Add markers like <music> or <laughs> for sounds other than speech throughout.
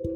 Eh,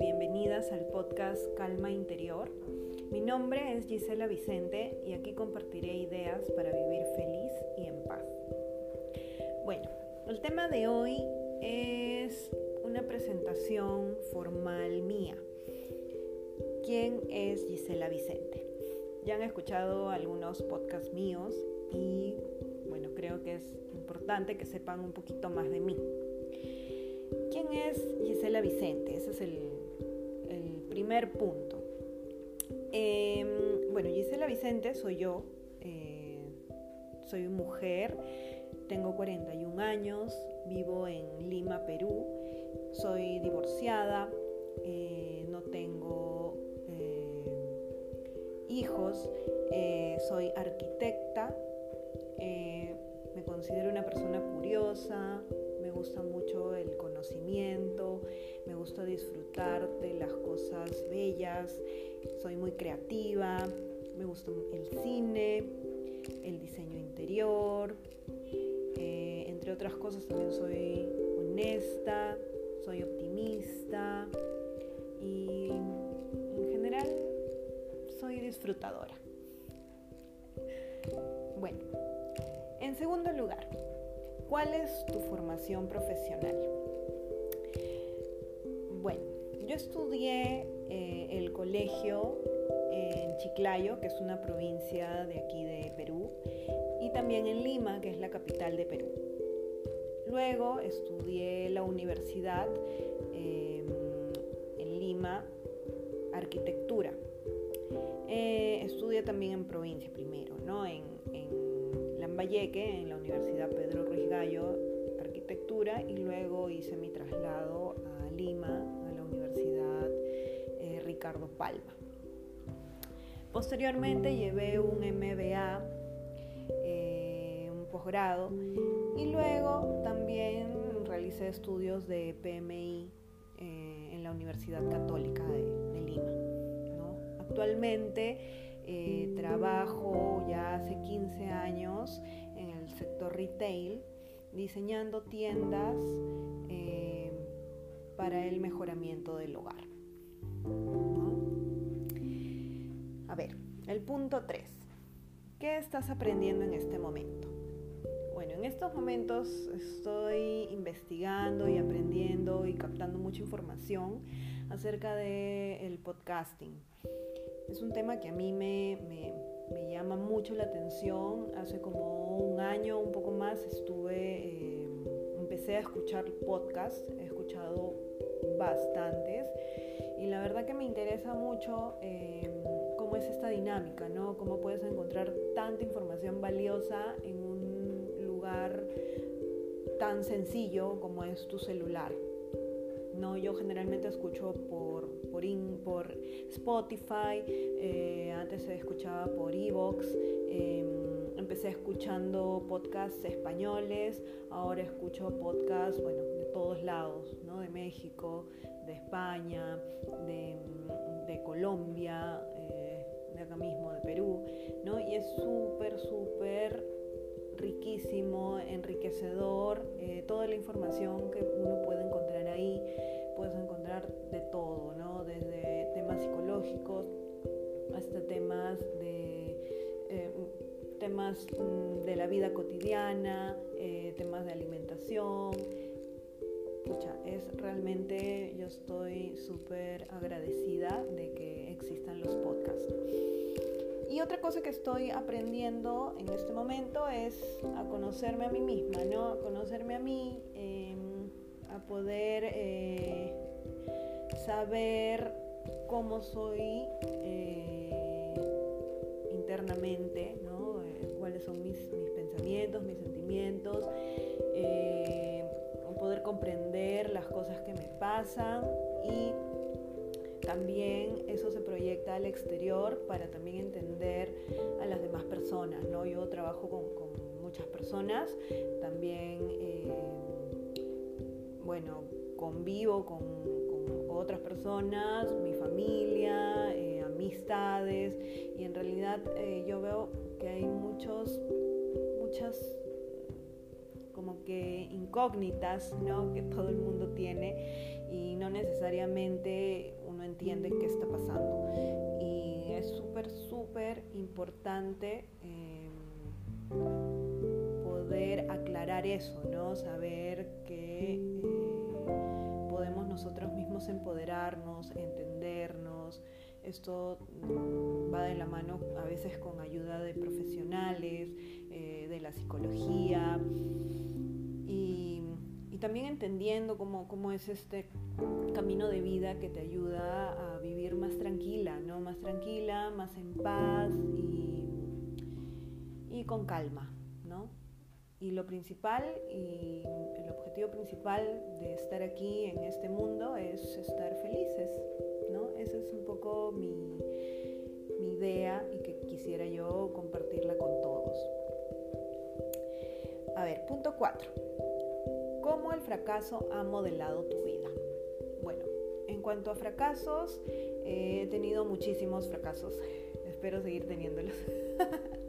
bienvenidas al podcast Calma Interior. Mi nombre es Gisela Vicente y aquí compartiré ideas para vivir feliz y en paz. Bueno, el tema de hoy es una presentación formal mía. ¿Quién es Gisela Vicente? Ya han escuchado algunos podcasts míos y creo que es importante que sepan un poquito más de mí. ¿Quién es Gisela Vicente? Ese es el, primer punto. Em, bueno, Gisela Vicente soy yo, eh, soy mujer, tengo 41 años, vivo en Lima, Perú, soy divorciada, eh, no tengo eh, hijos, soy arquitecta, considero una persona curiosa, me gusta mucho el conocimiento, me gusta disfrutar de las cosas bellas, soy muy creativa, me gusta el cine, el diseño interior, eh, entre otras cosas también soy honesta, soy optimista y en general soy disfrutadora. Bueno, en segundo lugar, ¿cuál es tu formación profesional? Bueno, yo estudié eh, el colegio en Chiclayo, que es una provincia de aquí de Perú, y también en Lima, que es la capital de Perú. Luego estudié la universidad em, en Lima, arquitectura. Eh, estudié también en provincia primero, ¿no? Lambayeque, en la Universidad Pedro Ruiz Gallo, arquitectura, y luego hice mi traslado a Lima, a la Universidad eh, Ricardo Palma. Posteriormente llevé un MBA, eh, un posgrado, y luego también realicé estudios de PMI eh, en la Universidad Católica de, Lima. Actualmente eh, trabajo retail, diseñando tiendas para el mejoramiento del hogar. A ver, el punto 3. ¿Qué estás aprendiendo en este momento? Bueno, en estos momentos estoy investigando y aprendiendo y captando mucha información acerca del podcasting. Es un tema que a mí me, llama mucho la atención. Hace como un año, un poco más, estuve, eh, empecé a escuchar podcasts, he escuchado bastantes y la verdad que me interesa mucho. Eh, cómo es esta dinámica, ¿no? Cómo puedes encontrar tanta información valiosa en un lugar tan sencillo como es tu celular. No, yo generalmente escucho por, por, por Spotify, eh, antes se escuchaba por Evox, em, empecé escuchando podcasts españoles, ahora escucho podcasts, bueno, de todos lados, ¿no? De México, de España, de, de Colombia, de acá mismo, de Perú, ¿no? Y es súper, súper riquísimo, enriquecedor, eh, toda la información que uno puede de todo, ¿no? Desde temas psicológicos hasta temas de eh, temas mm, de la vida cotidiana, eh, temas de alimentación. Pucha, es realmente, yo estoy súper agradecida de que existan los podcasts. Y otra cosa que estoy aprendiendo en este momento es a conocerme a mí misma, ¿no? A conocerme a mí, em, a poder eh, saber cómo soy eh, internamente, ¿no? Eh, cuáles son mis, mis, pensamientos, mis sentimientos, poder comprender las cosas que me pasan y también eso se proyecta al exterior para también entender a las demás personas. ¿no? Yo trabajo con, muchas personas, también, eh, bueno, convivo con, otras personas, mi familia, eh, amistades, y en realidad eh, yo veo que hay muchos, muchas, como que incógnitas, ¿no? Que todo el mundo tiene y no necesariamente uno entiende qué está pasando. Y es súper, súper importante em, poder aclarar eso, ¿no? Saber que eh, nosotros mismos empoderarnos, entendernos. Esto va de la mano a veces con ayuda de profesionales, eh, de la psicología y, también entendiendo cómo, cómo, es este camino de vida que te ayuda a vivir más tranquila, ¿no? Más tranquila, más en paz y, y con calma, ¿no? Y lo principal y el objetivo principal de estar aquí en este mundo es estar felices, ¿no? Esa es un poco mi, mi idea y que quisiera yo compartirla con todos. A ver, punto 4. ¿Cómo el fracaso ha modelado tu vida? Bueno, en cuanto a fracasos, he tenido muchísimos fracasos. <laughs> Espero seguir teniéndolos. <laughs>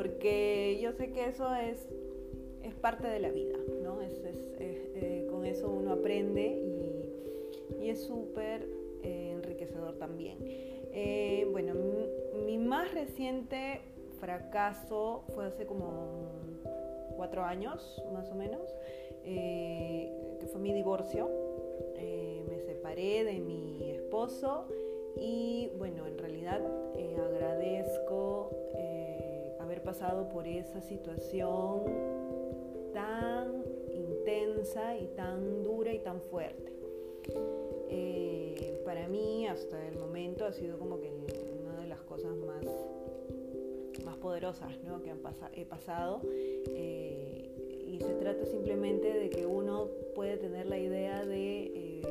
Porque yo sé que eso es, es parte de la vida, ¿no? Es, eh, con eso uno aprende y, es súper eh, enriquecedor también. Eh, bueno, mi, mi más reciente fracaso fue hace como cuatro años más o menos, que fue mi divorcio. Me separé de mi esposo y bueno, en realidad agradezco pasado por esa situación tan intensa y tan dura y tan fuerte. para mí hasta el momento ha sido como que una de las cosas más más poderosas ¿no? que han he pasado. Eh, y se trata simplemente de que uno puede tener la idea de, eh,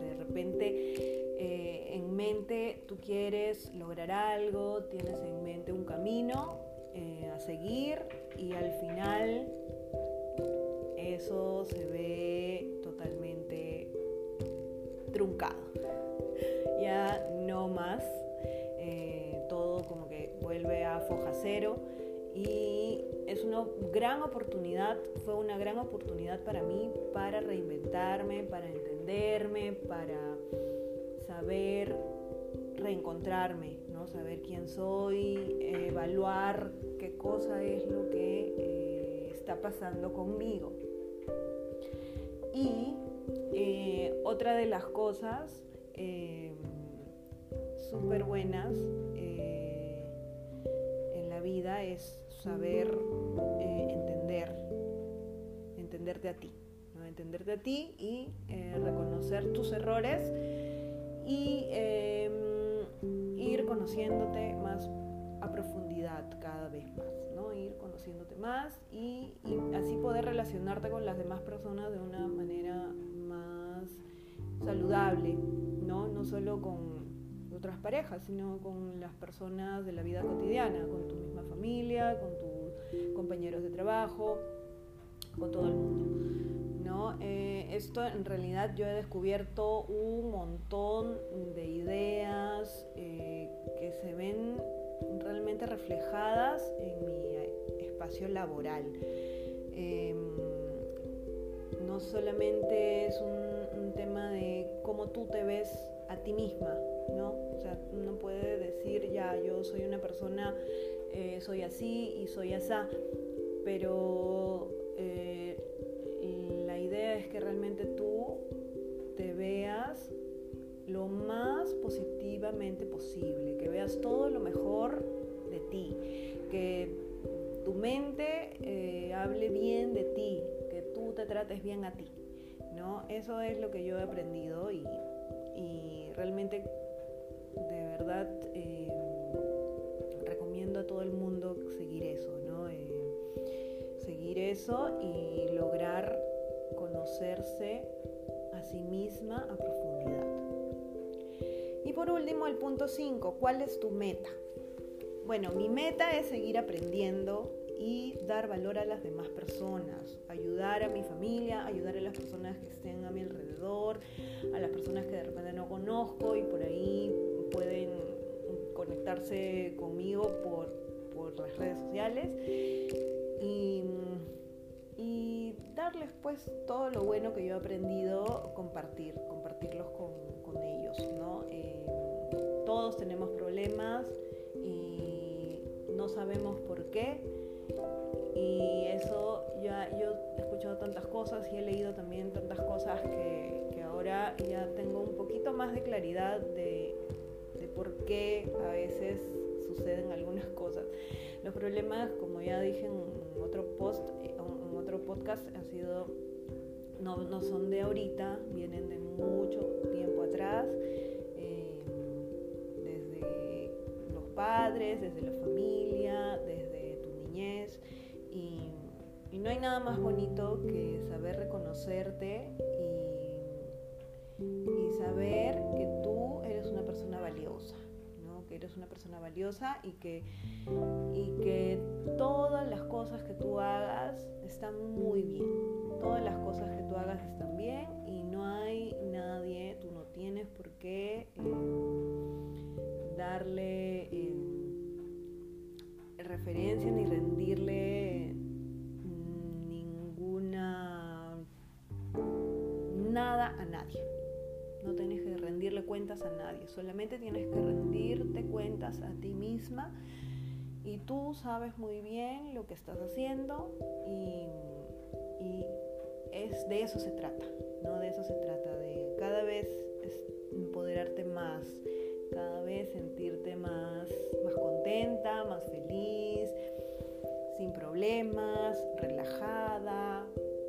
de, repente eh, en mente tú quieres lograr algo, tienes en mente un camino a seguir y al final eso se ve totalmente truncado. <laughs> Ya no más como que vuelve a foja cero y es una gran oportunidad, fue una gran oportunidad para mí para reinventarme, para entenderme, para saber reencontrarme, ¿no? saber quién soy, evaluar qué cosa es lo que eh, está pasando conmigo. Y eh, otra de las cosas eh, súper buenas vida es saber eh, entender, entenderte a ti, entenderte a ti y eh, reconocer tus errores y em, ir conociéndote más a profundidad cada vez más, ¿no? ir conociéndote más y, y así poder relacionarte con las demás personas de una manera más saludable, ¿no? no solo con otras parejas, sino con las personas de la vida cotidiana, con tu misma familia, con tus compañeros de trabajo, con todo el mundo. Eh, esto en realidad yo he descubierto un montón de ideas eh, que se ven realmente reflejadas en mi espacio laboral. Em, no solamente es un, tema de cómo tú te ves a ti misma, ¿no? O sea, uno puede decir, ya, yo soy una persona, eh, soy así y soy asá, pero eh, es que realmente tú te veas lo más positivamente posible, que veas todo lo mejor de ti, que tu mente eh, hable bien de ti, que tú te trates bien a ti, ¿no? Eso es lo que yo he aprendido y, realmente de verdad eh, recomiendo a todo el mundo seguir eso, ¿no? Eh, seguir eso y lograr conocerse a sí misma a profundidad. Y por último, el punto 5, ¿cuál es tu meta? Bueno, mi meta es seguir aprendiendo y dar valor a las demás personas, ayudar a mi familia, ayudar a las personas que estén a mi alrededor, a las personas que de repente no conozco y por ahí pueden conectarse conmigo por, por las redes sociales. Y, enseñarles pues todo lo bueno que yo he aprendido, compartir, compartirlos con, con ellos, ¿no? Eh, todos tenemos problemas y no sabemos por qué. Y eso ya yo he escuchado tantas cosas y he leído también tantas cosas que, que ahora ya tengo un poquito más de claridad de, de por qué a veces suceden algunas cosas. Los problemas, como ya dije en otro post, en otro podcast, ha sido no, no son de ahorita, vienen de mucho tiempo atrás, eh, desde los padres, desde la familia, desde tu niñez. Y, y, no hay nada más bonito que saber reconocerte y, y saber que tú eres una persona valiosa eres una persona valiosa y que, y que todas las cosas que tú hagas están muy bien. Todas las cosas que tú hagas están bien y no hay nadie, tú no tienes por qué eh, darle eh, referencia ni rendirle ninguna nada a nadie. No tienes que rendirle cuentas a nadie, solamente tienes que rendirte cuentas a ti misma y tú sabes muy bien lo que estás haciendo y, es, de eso se trata, ¿no? De eso se trata, de cada vez empoderarte más, cada vez sentirte más, más contenta, más feliz, sin problemas, relajada,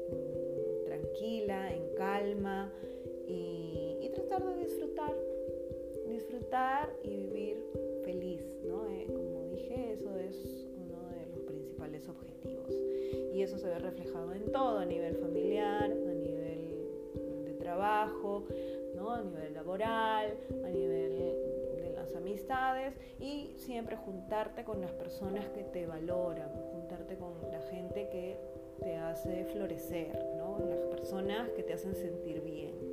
mm, tranquila, en calma disfrutar, disfrutar y vivir feliz, ¿no? Eh, como dije, eso es uno de los principales objetivos y eso se ve reflejado en todo, a nivel familiar, a nivel de trabajo, ¿no? a nivel laboral, a nivel de las amistades y siempre juntarte con las personas que te valoran, juntarte con la gente que te hace florecer, ¿no? las personas que te hacen sentir bien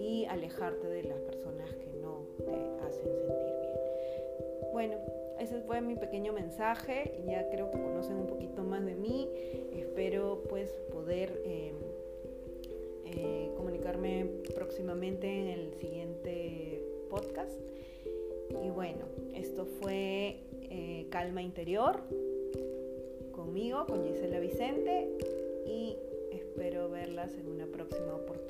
y alejarte de las personas que no te hacen sentir bien. Bueno, ese fue mi pequeño mensaje, ya creo que conocen un poquito más de mí, espero pues poder eh, eh, comunicarme próximamente en el siguiente podcast. Y bueno, esto fue eh, Calma Interior conmigo, con Gisela Vicente y espero verlas en una próxima oportunidad.